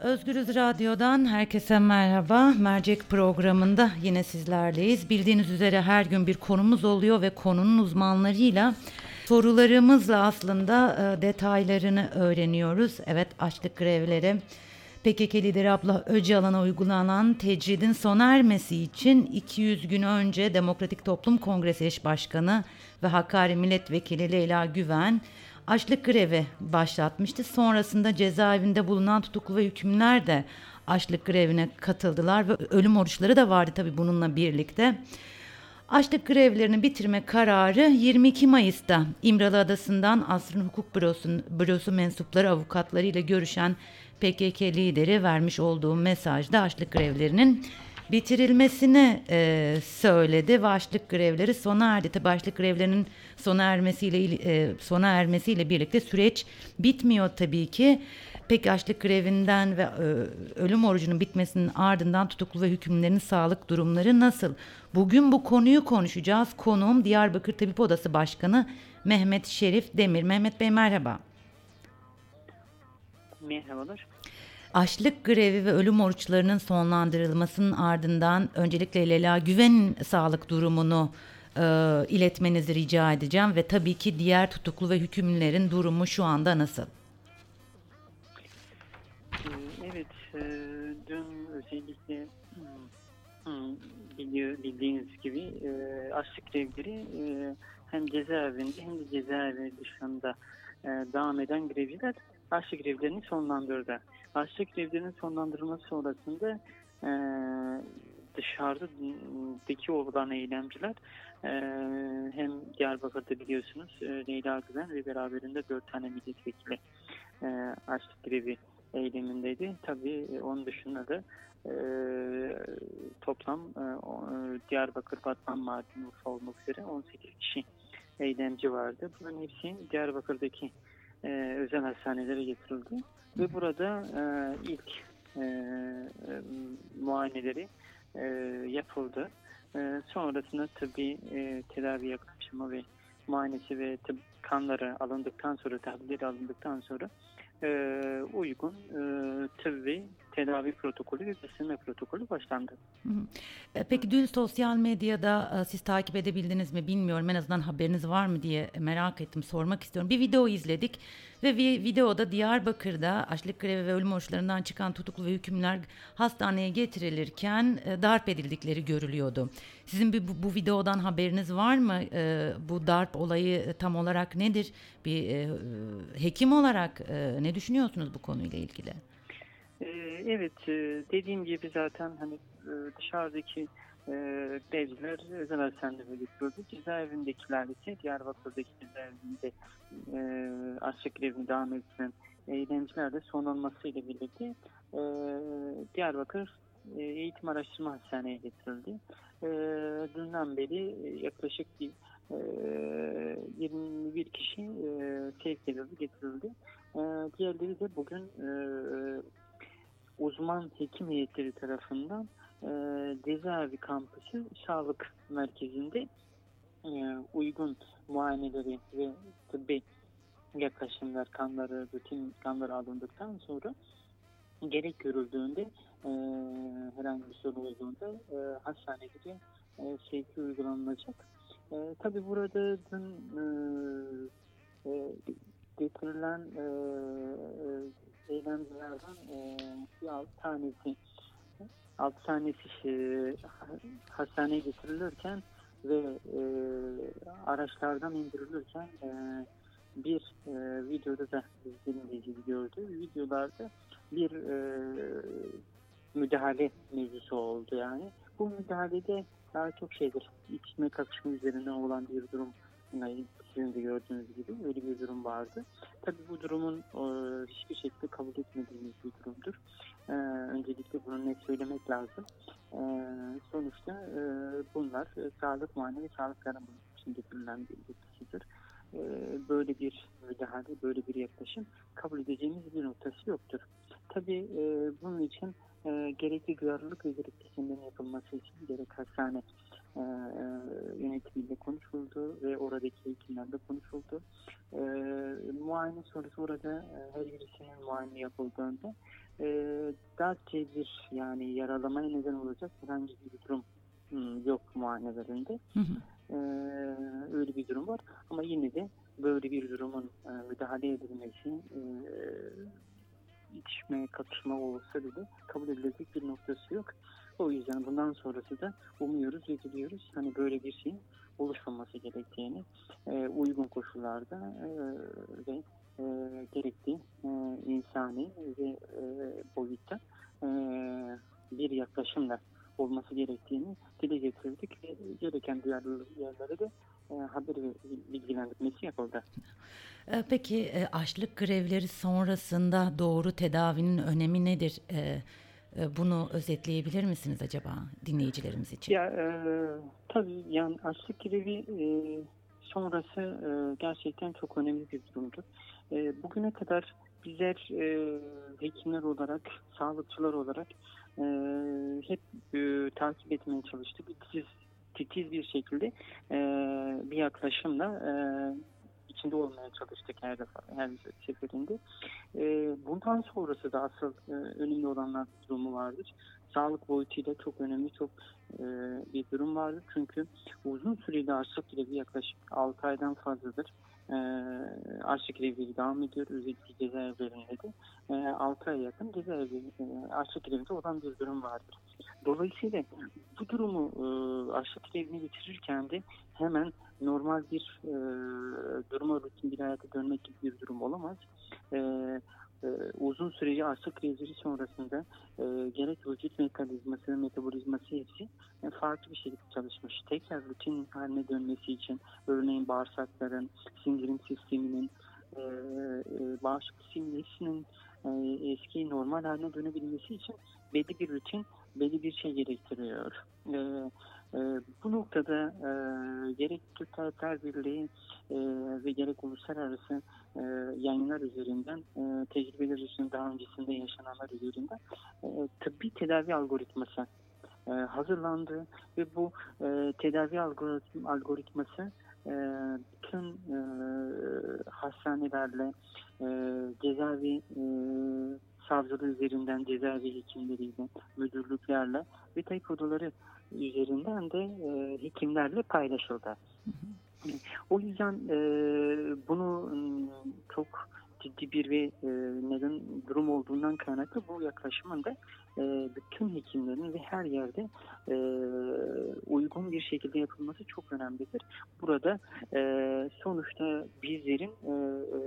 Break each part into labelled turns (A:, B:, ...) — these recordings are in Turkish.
A: Özgürüz Radyo'dan herkese merhaba. Mercek programında yine sizlerleyiz. Bildiğiniz üzere her gün bir konumuz oluyor ve konunun uzmanlarıyla sorularımızla aslında e, detaylarını öğreniyoruz. Evet açlık grevleri, PKK lideri Abla Öcalan'a uygulanan tecridin sona ermesi için 200 gün önce Demokratik Toplum Kongresi eş başkanı ve Hakkari Milletvekili Leyla Güven açlık grevi başlatmıştı. Sonrasında cezaevinde bulunan tutuklu ve hükümler de açlık grevine katıldılar ve ölüm oruçları da vardı tabii bununla birlikte. Açlık grevlerini bitirme kararı 22 Mayıs'ta İmralı Adası'ndan Asrın Hukuk Bürosu, Bürosu mensupları avukatlarıyla görüşen PKK lideri vermiş olduğu mesajda açlık grevlerinin bitirilmesini e, söyledi ve açlık grevleri sona erdi. Tabi açlık grevlerinin sona ermesiyle e, sona ermesiyle birlikte süreç bitmiyor tabii ki. Peki açlık grevinden ve e, ölüm orucunun bitmesinin ardından tutuklu ve hükümlerin sağlık durumları nasıl? Bugün bu konuyu konuşacağız. Konuğum Diyarbakır Tabip Odası Başkanı Mehmet Şerif Demir. Mehmet Bey merhaba.
B: Merhabalar.
A: Açlık grevi ve ölüm oruçlarının sonlandırılmasının ardından öncelikle Lela Güven'in sağlık durumunu e, iletmenizi rica edeceğim ve tabii ki diğer tutuklu ve hükümlülerin durumu şu anda nasıl?
B: Ee, evet, e, dün özellikle bildiğiniz gibi e, açlık grevleri e, hem cezaevinde hem de cezaevi dışında devam eden grevciler açlık grevlerini sonlandırdı. Açlık grevlerinin sonlandırılması sonrasında e, dışarıdaki olan eylemciler e, hem Diyarbakır'da biliyorsunuz e, Leyla Güven ve beraberinde dört tane milletvekili e, açlık grevi eylemindeydi. Tabii e, onun dışında da e, toplam e, Diyarbakır, Batman, Mardin, Urfa olmak üzere 18 kişi eylemci vardı. Bunların hepsi Diyarbakır'daki e, özel hastanelere getirildi. Ve burada e, ilk e, e, muayeneleri e, yapıldı. E, sonrasında tabi e, tedavi yaklaşımı ve muayenesi ve tıp kanları alındıktan sonra, tahlilleri alındıktan sonra e, uygun e, tıbbi tedavi protokolü ve beslenme protokolü başlandı.
A: E, peki dün sosyal medyada e, siz takip edebildiniz mi bilmiyorum en azından haberiniz var mı diye merak ettim sormak istiyorum. Bir video izledik ve videoda Diyarbakır'da açlık grevi ve ölüm oruçlarından çıkan tutuklu ve hükümler hastaneye getirilirken e, darp edildikleri görülüyordu. Sizin bir bu, bu videodan haberiniz var mı? Bu darp olayı tam olarak nedir? Bir hekim olarak ne düşünüyorsunuz bu konuyla ilgili?
B: Ee, evet, e, dediğim gibi zaten hani e, dışarıdaki e, grevciler özel hastanede götürüldü. Cezaevindekiler ise Diyarbakır'daki cezaevinde açlık grevini devam ettiren eylemciler de son olmasıyla birlikte Diyarbakır Eğitim Araştırma Hastaneye getirildi. dünden beri yaklaşık bir 21 kişi sevk edildi, getirildi. diğerleri de bugün uzman hekim heyetleri tarafından e, cezaevi kampüsü sağlık merkezinde e, uygun muayeneleri ve tıbbi yaklaşımlar, kanları, rutin kanları alındıktan sonra gerek görüldüğünde e, herhangi bir sorun olduğunda e, hastanede e, sevki uygulanacak. E, Tabi burada dün e, e, getirilen e, e, eylemcilerden e, bir tanesi altı tanesi e, hastaneye getirilirken ve e, araçlardan indirilirken e, bir e, videoda da izlediğimiz gördü. Videolarda bir e, müdahale mevzusu oldu yani. Bu müdahalede daha çok şeydir. İçme kakışma üzerine olan bir durum sizin de gördüğünüz gibi öyle bir durum vardı. Tabii bu durumun e, hiçbir şekilde kabul etmediğimiz bir durumdur. E, öncelikle bunu net söylemek lazım. E, sonuçta bunlar sağlık muayene ve sağlık araması için getirilen bir. E, böyle bir müdahale, böyle bir yaklaşım kabul edeceğimiz bir noktası yoktur. Tabii bunun için gerekli duyarlılık ve gerekli yapılması için gerek hastane e, e, yönetimiyle konuşuldu ve oradaki hekimlerle konuşuldu. E, muayene sonrası orada e, her birisinin muayene yapıldığında e, darpçe bir yani yaralamaya neden olacak herhangi bir durum hmm, yok muayenelerinde.
A: Hı hı.
B: Ee, öyle bir durum var. Ama yine de böyle bir durumun e, müdahale edilmesi e, itişme, katışma olsa bile kabul edilecek bir noktası yok. O yüzden bundan sonrası da umuyoruz ve diliyoruz hani böyle bir şeyin oluşmaması gerektiğini e, uygun koşullarda e, ve e, gerektiği e, insani ve e, boyutta e, bir yaklaşımla olması gerektiğini dile getirdik ve gereken diğer yerlere de e, haber ve bilgilendirmesi yapıldı.
A: E, Peki e, açlık grevleri sonrasında doğru tedavinin önemi nedir? Bunu özetleyebilir misiniz acaba dinleyicilerimiz için?
B: Ya e, tabii yani açlık grevi e, sonrası e, gerçekten çok önemli bir durumdur. E, bugüne kadar bizler e, hekimler olarak, sağlıkçılar olarak e, hep e, takip etmeye çalıştık. Titiz, titiz bir şekilde e, bir yaklaşımla e, içinde olmaya çalıştık her defa, her seferinde. E, bundan sonrası da asıl e, önemli olanlar durumu vardır. Sağlık boyutuyla çok önemli, çok e, bir durum vardır. Çünkü uzun süreli açlık grevi yaklaşık 6 aydan fazladır. E, açlık grevi devam ediyor. Özellikle cezaevlerinde de e, 6 ay yakın cezaevi e, açlık grevinde olan bir durum vardır. Dolayısıyla bu durumu e, açlık grevini bitirirken de hemen normal bir e, duruma rutin bir hayata dönmek gibi bir durum olamaz. E, e, uzun süreci açlık grevleri sonrasında e, gerek vücut mekanizması metabolizması hepsi farklı bir şekilde çalışmış. Tekrar rutin haline dönmesi için örneğin bağırsakların, sindirim sisteminin, e, e, bağışıklık sisteminin e, eski normal haline dönebilmesi için belli bir rutin, belli bir şey gerektiriyor. E, e, bu noktada e, gerek Türk Tabipler Birliği e, ve gerek uluslararası e, yayınlar üzerinden, e, tecrübeler üzerinden, daha öncesinde yaşananlar üzerinden e, tıbbi tedavi algoritması e, hazırlandı. Ve bu e, tedavi algoritm, algoritması e, bütün e, hastanelerle, e, cezaevi e, savcılığı üzerinden cezaevi hekimleriyle, müdürlüklerle ve tek odaları üzerinden de e, hekimlerle paylaşıldı. O yüzden e, bunu m, çok ciddi bir ve e, neden durum olduğundan kaynaklı bu yaklaşımın da e, bütün hekimlerin ve her yerde e, uygun bir şekilde yapılması çok önemlidir. Burada e, sonuçta bizlerin e, e,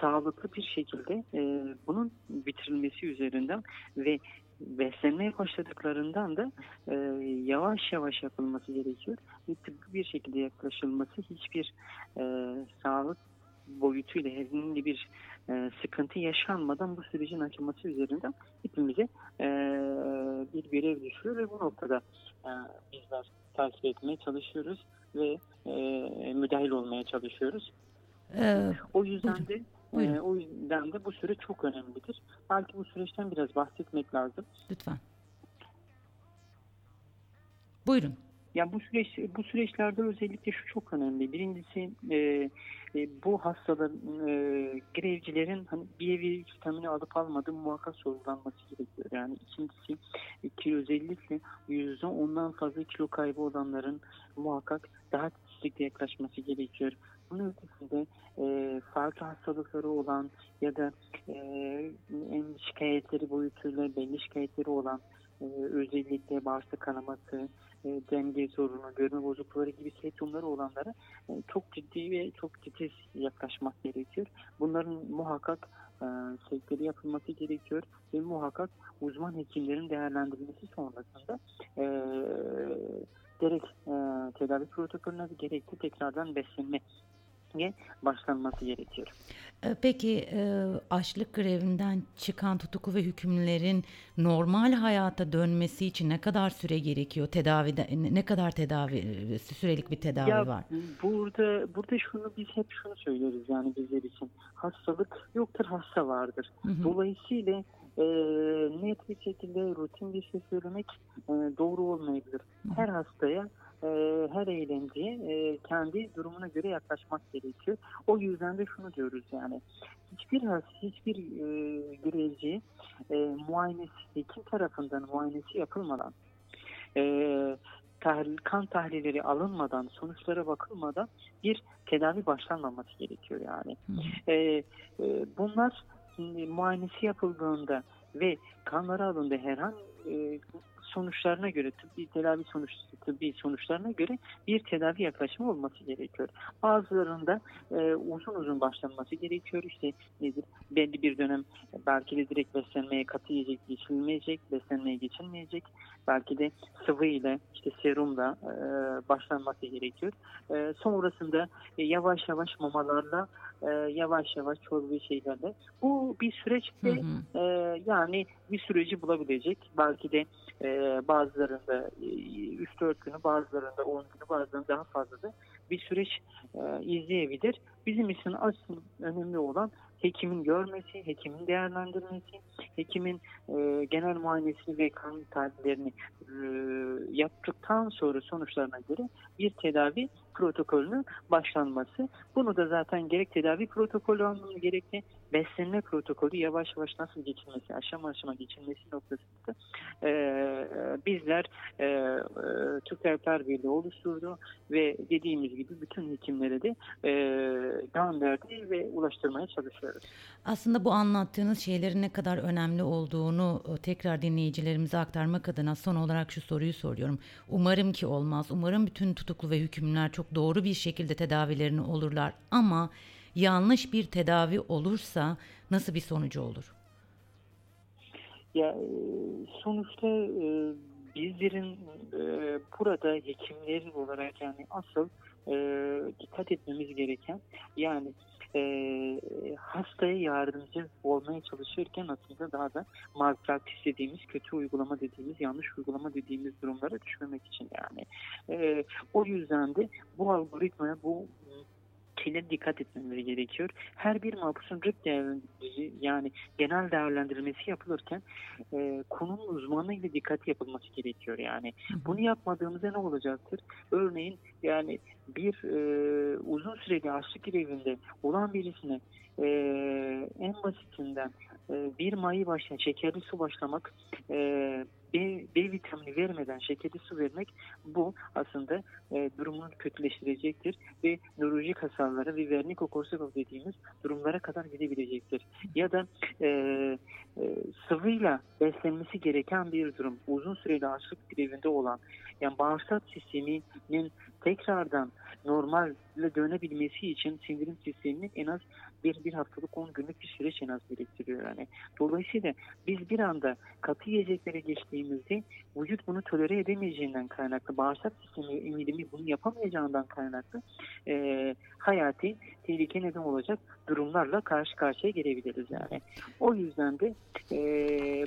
B: sağlıklı bir şekilde e, bunun bitirilmesi üzerinden ve beslenmeye başladıklarından da e, yavaş yavaş yapılması gerekiyor. Tıbbi bir şekilde yaklaşılması hiçbir e, sağlık boyutuyla herhangi bir e, sıkıntı yaşanmadan bu sürecin açılması üzerinden hepimize e, bir görev düşüyor ve bu noktada e, bizler takip etmeye çalışıyoruz ve e, müdahil olmaya çalışıyoruz.
A: Ee,
B: O yüzden de
A: Buyurun.
B: e, o yüzden de bu süre çok önemlidir. Belki bu süreçten biraz bahsetmek lazım.
A: lütfen. Buyurun.
B: Yani bu süreç bu süreçlerde özellikle şu çok önemli. Birincisi e, e, bu hastaların e, grevcilerin hani bir evi vitamini alıp almadığı muhakkak sorgulanması gerekiyor. Yani ikincisi ki özellikle yüzde ondan fazla kilo kaybı olanların muhakkak daha titizlikle yaklaşması gerekiyor. Bunun ötesinde e, farklı hastalıkları olan ya da e, şikayetleri boyutuyla belli şikayetleri olan e, özellikle bağırsak kanaması, e, denge sorunu, görme bozuklukları gibi semptomları olanlara e, çok ciddi ve çok titiz yaklaşmak gerekiyor. Bunların muhakkak e, sevkleri yapılması gerekiyor ve muhakkak uzman hekimlerin değerlendirilmesi sonrasında e, gerek e, tedavi protokolüne gerekli tekrardan beslenme başlanması gerekiyor.
A: Ee, Peki e, açlık grevinden çıkan tutuklu ve hükümlerin normal hayata dönmesi için ne kadar süre gerekiyor? Tedavide ne- ne kadar tedavi e, sürelik bir tedavi
B: Ya
A: var?
B: burada burada şunu biz hep şunu söyleriz yani bizler için hastalık yoktur hasta vardır.
A: Hı hı.
B: Dolayısıyla e, net bir şekilde rutin bir şey söylemek e, doğru olmayabilir. Her hastaya e, her eylemciye e, kendi durumuna göre yaklaşmak gerekiyor. O yüzden de şunu diyoruz yani hiçbir hiçbir e, görevci e, muayenesi, hekim tarafından muayenesi yapılmadan e, tahlil, kan tahlilleri alınmadan, sonuçlara bakılmadan bir tedavi başlanmaması gerekiyor yani.
A: Hı.
B: E, bunlar muayenesi yapıldığında ve kanları alındığında herhangi e, sonuçlarına göre tıbbi tedavi sonuç tıbbi sonuçlarına göre bir tedavi yaklaşımı olması gerekiyor. Bazılarında e, uzun uzun başlanması gerekiyor. İşte nedir? Belli bir dönem belki de direkt beslenmeye katı yiyecek geçilmeyecek, beslenmeye geçilmeyecek. Belki de sıvı ile işte serumla e, başlanması gerekiyor. E, sonrasında e, yavaş yavaş mamalarla e, yavaş yavaş çorba şeylerle bu bir süreç
A: Hı
B: ee, yani bir süreci bulabilecek. Belki de e, bazılarında e, 3-4 günü, bazılarında 10 günü, bazılarında daha fazla da bir süreç e, izleyebilir. Bizim için asıl önemli olan hekimin görmesi, hekimin değerlendirmesi, hekimin e, genel muayenesini ve kan tahlillerini e, yaptıktan sonra sonuçlarına göre bir tedavi protokolünün başlanması. Bunu da zaten gerek tedavi protokolü anlamında gerek de beslenme protokolü yavaş yavaş nasıl geçilmesi, aşama aşama geçilmesi noktasında e, bizler e, e, Türk Tabipler Birliği oluşturdu ve dediğimiz gibi bütün hekimlere de e, gönderdi ve ulaştırmaya çalışıyoruz.
A: Aslında bu anlattığınız şeylerin ne kadar önemli olduğunu e, tekrar dinleyicilerimize aktarmak adına son olarak şu soruyu soruyorum. Umarım ki olmaz. Umarım bütün tutuklu ve hükümlüler çok doğru bir şekilde tedavilerini olurlar. Ama yanlış bir tedavi olursa nasıl bir sonucu olur?
B: Ya e, sonuçta e, bizlerin burada hekimlerin olarak yani asıl dikkat etmemiz gereken yani e, hastaya yardımcı olmaya çalışırken aslında daha da malpraktis dediğimiz, kötü uygulama dediğimiz, yanlış uygulama dediğimiz durumlara düşmemek için yani. E, o yüzden de bu algoritmaya, bu şeylere dikkat etmeleri gerekiyor. Her bir mahpusun RIP değerlendirici yani genel değerlendirmesi yapılırken e, konunun uzmanıyla dikkat yapılması gerekiyor yani. Bunu yapmadığımızda ne olacaktır? Örneğin yani bir e, uzun süreli açlık grevinde olan birisine e, en basitinden e, bir mayı başlayan şekerli su başlamak e, B, B vitamini vermeden şekerli su vermek bu aslında e, durumunu kötüleştirecektir ve nörolojik hasarlara ve vernikokorsakov dediğimiz durumlara kadar gidebilecektir. Ya da e, e, sıvıyla beslenmesi gereken bir durum uzun süreli açlık grevinde olan yani bağırsak sisteminin tekrardan normale dönebilmesi için sindirim sisteminin en az bir, bir haftalık 10 günlük bir süreç en az gerektiriyor yani. Dolayısıyla biz bir anda katı yiyeceklere geçtiğimizde vücut bunu tolere edemeyeceğinden kaynaklı, bağırsak sistemi emilimi bunu yapamayacağından kaynaklı e, hayati tehlike neden olacak durumlarla karşı karşıya gelebiliriz yani. O yüzden de e,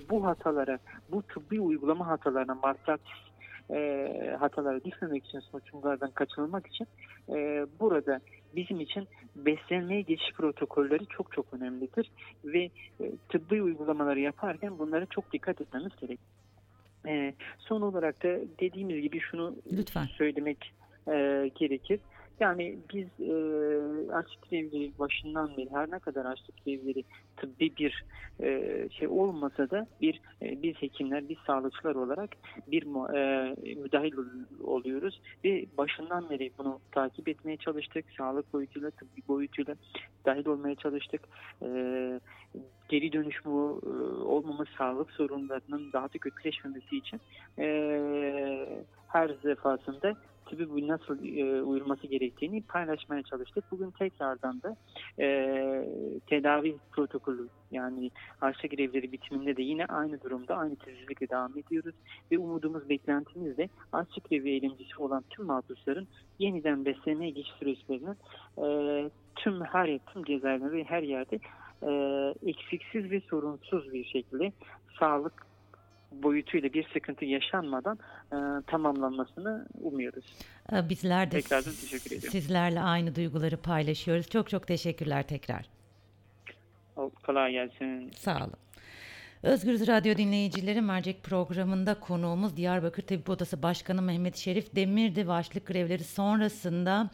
B: bu hatalara, bu tıbbi uygulama hatalarına, malpraktis e, hatalara düşmemek için, sonuçlardan kaçınılmak için e, burada bizim için beslenmeye geçiş protokolleri çok çok önemlidir ve e, tıbbi uygulamaları yaparken bunlara çok dikkat etmemiz gerek. E, son olarak da dediğimiz gibi şunu
A: Lütfen.
B: söylemek e, gerekir. Yani biz e, açlık grevleri başından beri her ne kadar açlık grevleri tıbbi bir e, şey olmasa da bir e, biz hekimler, biz sağlıkçılar olarak bir e, müdahil ol- oluyoruz ve başından beri bunu takip etmeye çalıştık. Sağlık boyutuyla, tıbbi boyutuyla dahil olmaya çalıştık. E, geri dönüşümü e, olmaması sağlık sorunlarının daha da kötüleşmemesi için e, her defasında tabii bu nasıl e, uyulması gerektiğini paylaşmaya çalıştık. Bugün tekrardan da e, tedavi protokolü yani harçlı grevleri bitiminde de yine aynı durumda aynı tezizlikle devam ediyoruz ve umudumuz beklentimiz de açlık grevi eylemcisi olan tüm mahpusların yeniden beslenmeye geçiş süreçlerinin e, tüm her yer, tüm cezaevlerinde ve her yerde e, eksiksiz ve sorunsuz bir şekilde sağlık boyutuyla bir sıkıntı yaşanmadan e, tamamlanmasını umuyoruz.
A: E, Bizler de
B: Tekrardan teşekkür ediyorum.
A: sizlerle aynı duyguları paylaşıyoruz. Çok çok teşekkürler tekrar.
B: Kolay gelsin.
A: Sağ olun. Özgürüz Radyo dinleyicileri mercek programında konuğumuz Diyarbakır Tabip Odası Başkanı Mehmet Şerif Demir'di ve açlık grevleri sonrasında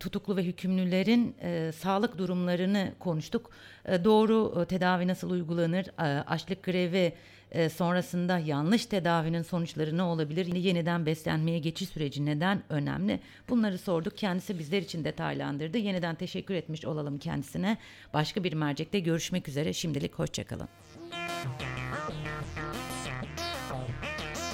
A: tutuklu ve hükümlülerin e, sağlık durumlarını konuştuk. E, doğru e, tedavi nasıl uygulanır? E, açlık grevi e, sonrasında yanlış tedavinin sonuçları ne olabilir? Yeniden beslenmeye geçiş süreci neden önemli? Bunları sorduk. Kendisi bizler için detaylandırdı. Yeniden teşekkür etmiş olalım kendisine. Başka bir mercekte görüşmek üzere. Şimdilik hoşçakalın.